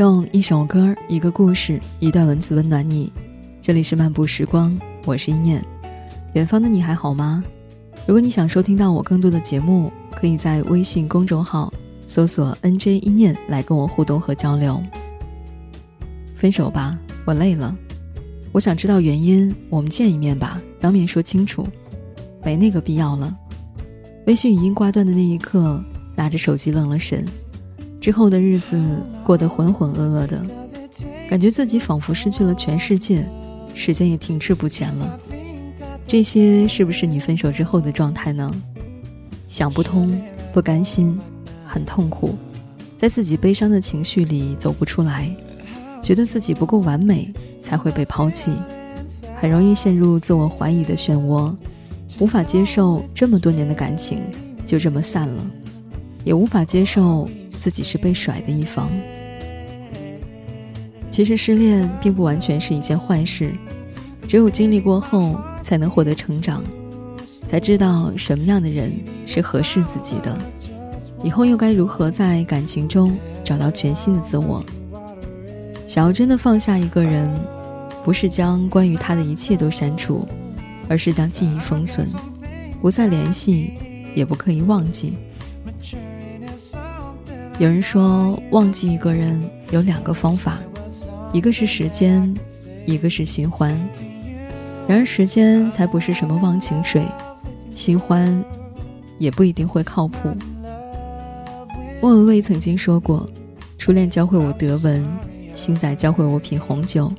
用一首歌、一个故事、一段文字温暖你。这里是漫步时光，我是一念。远方的你还好吗？如果你想收听到我更多的节目，可以在微信公众号搜索 “nj 一念”来跟我互动和交流。分手吧，我累了。我想知道原因，我们见一面吧，当面说清楚。没那个必要了。微信语音挂断的那一刻，拿着手机愣了神。之后的日子过得浑浑噩噩的，感觉自己仿佛失去了全世界，时间也停滞不前了。这些是不是你分手之后的状态呢？想不通，不甘心，很痛苦，在自己悲伤的情绪里走不出来，觉得自己不够完美才会被抛弃，很容易陷入自我怀疑的漩涡，无法接受这么多年的感情就这么散了，也无法接受。自己是被甩的一方。其实失恋并不完全是一件坏事，只有经历过后，才能获得成长，才知道什么样的人是合适自己的，以后又该如何在感情中找到全新的自我。想要真的放下一个人，不是将关于他的一切都删除，而是将记忆封存，不再联系，也不刻意忘记。有人说，忘记一个人有两个方法，一个是时间，一个是新欢。然而，时间才不是什么忘情水，新欢也不一定会靠谱。莫文蔚曾经说过：“初恋教会我德文，星仔教会我品红酒，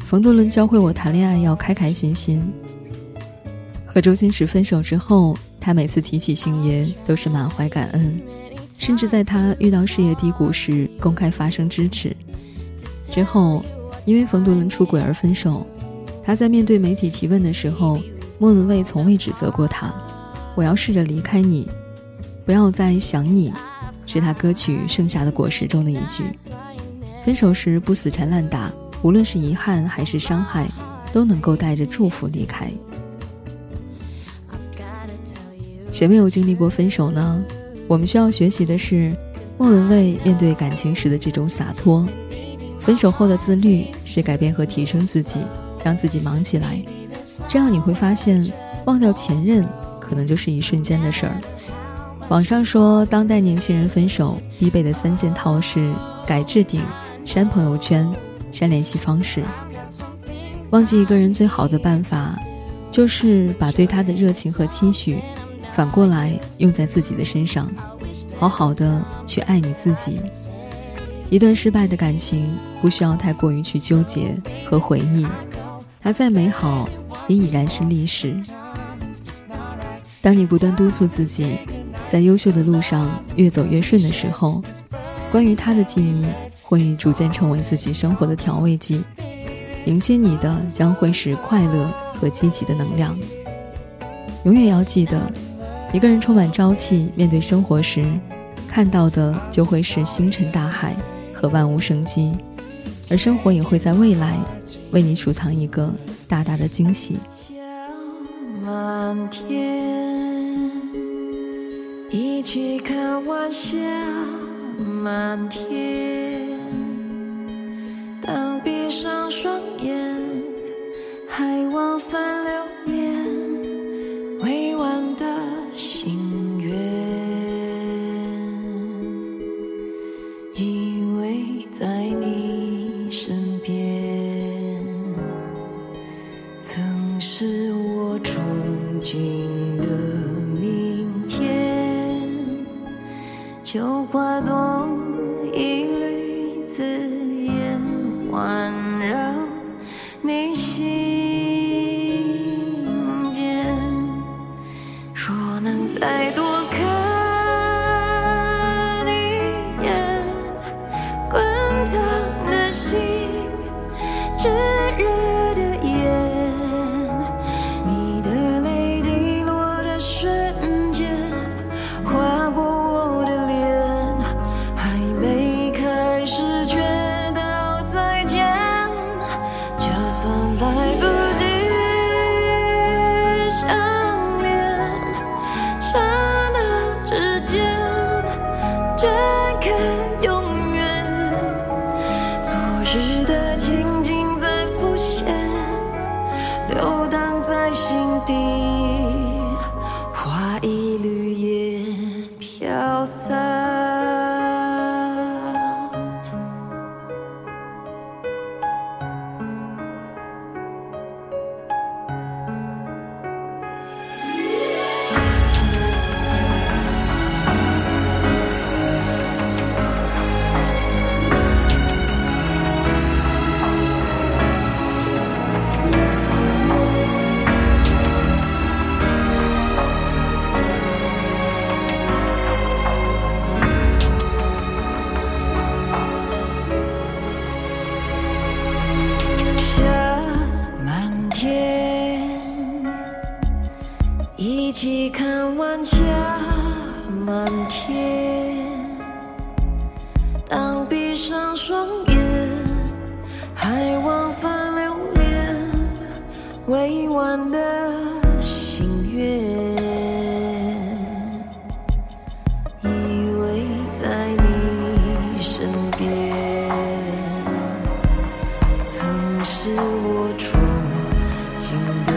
冯德伦教会我谈恋爱要开开心心。”和周星驰分手之后，他每次提起星爷，都是满怀感恩。甚至在他遇到事业低谷时，公开发声支持。之后，因为冯德伦出轨而分手。他在面对媒体提问的时候，莫文蔚从未指责过他。我要试着离开你，不要再想你，是他歌曲《剩下的果实》中的一句。分手时不死缠烂打，无论是遗憾还是伤害，都能够带着祝福离开。谁没有经历过分手呢？我们需要学习的是，莫文蔚面对感情时的这种洒脱。分手后的自律是改变和提升自己，让自己忙起来。这样你会发现，忘掉前任可能就是一瞬间的事儿。网上说，当代年轻人分手必备的三件套是：改置顶、删朋友圈、删联系方式。忘记一个人最好的办法，就是把对他的热情和期许。反过来用在自己的身上，好好的去爱你自己。一段失败的感情不需要太过于去纠结和回忆，它再美好也已然是历史。当你不断督促自己在优秀的路上越走越顺的时候，关于他的记忆会逐渐成为自己生活的调味剂，迎接你的将会是快乐和积极的能量。永远要记得。一个人充满朝气面对生活时，看到的就会是星辰大海和万物生机，而生活也会在未来为你储藏一个大大的惊喜。满天，一起看晚霞满天。是我憧憬的明天就化作流荡在心底。起看晚霞满天。当闭上双眼，还往返流连，未完的心愿。依偎在你身边，曾是我憧憬的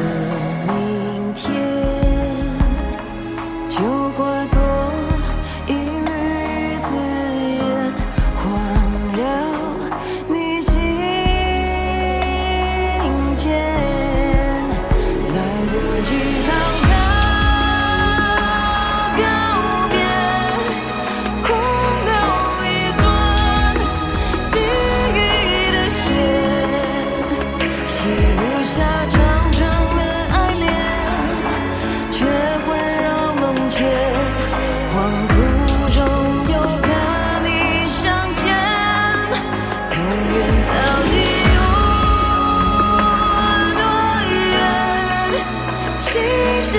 系不下长长的爱恋却魂绕梦牵。恍惚中又和你相见永远到底有多远。心心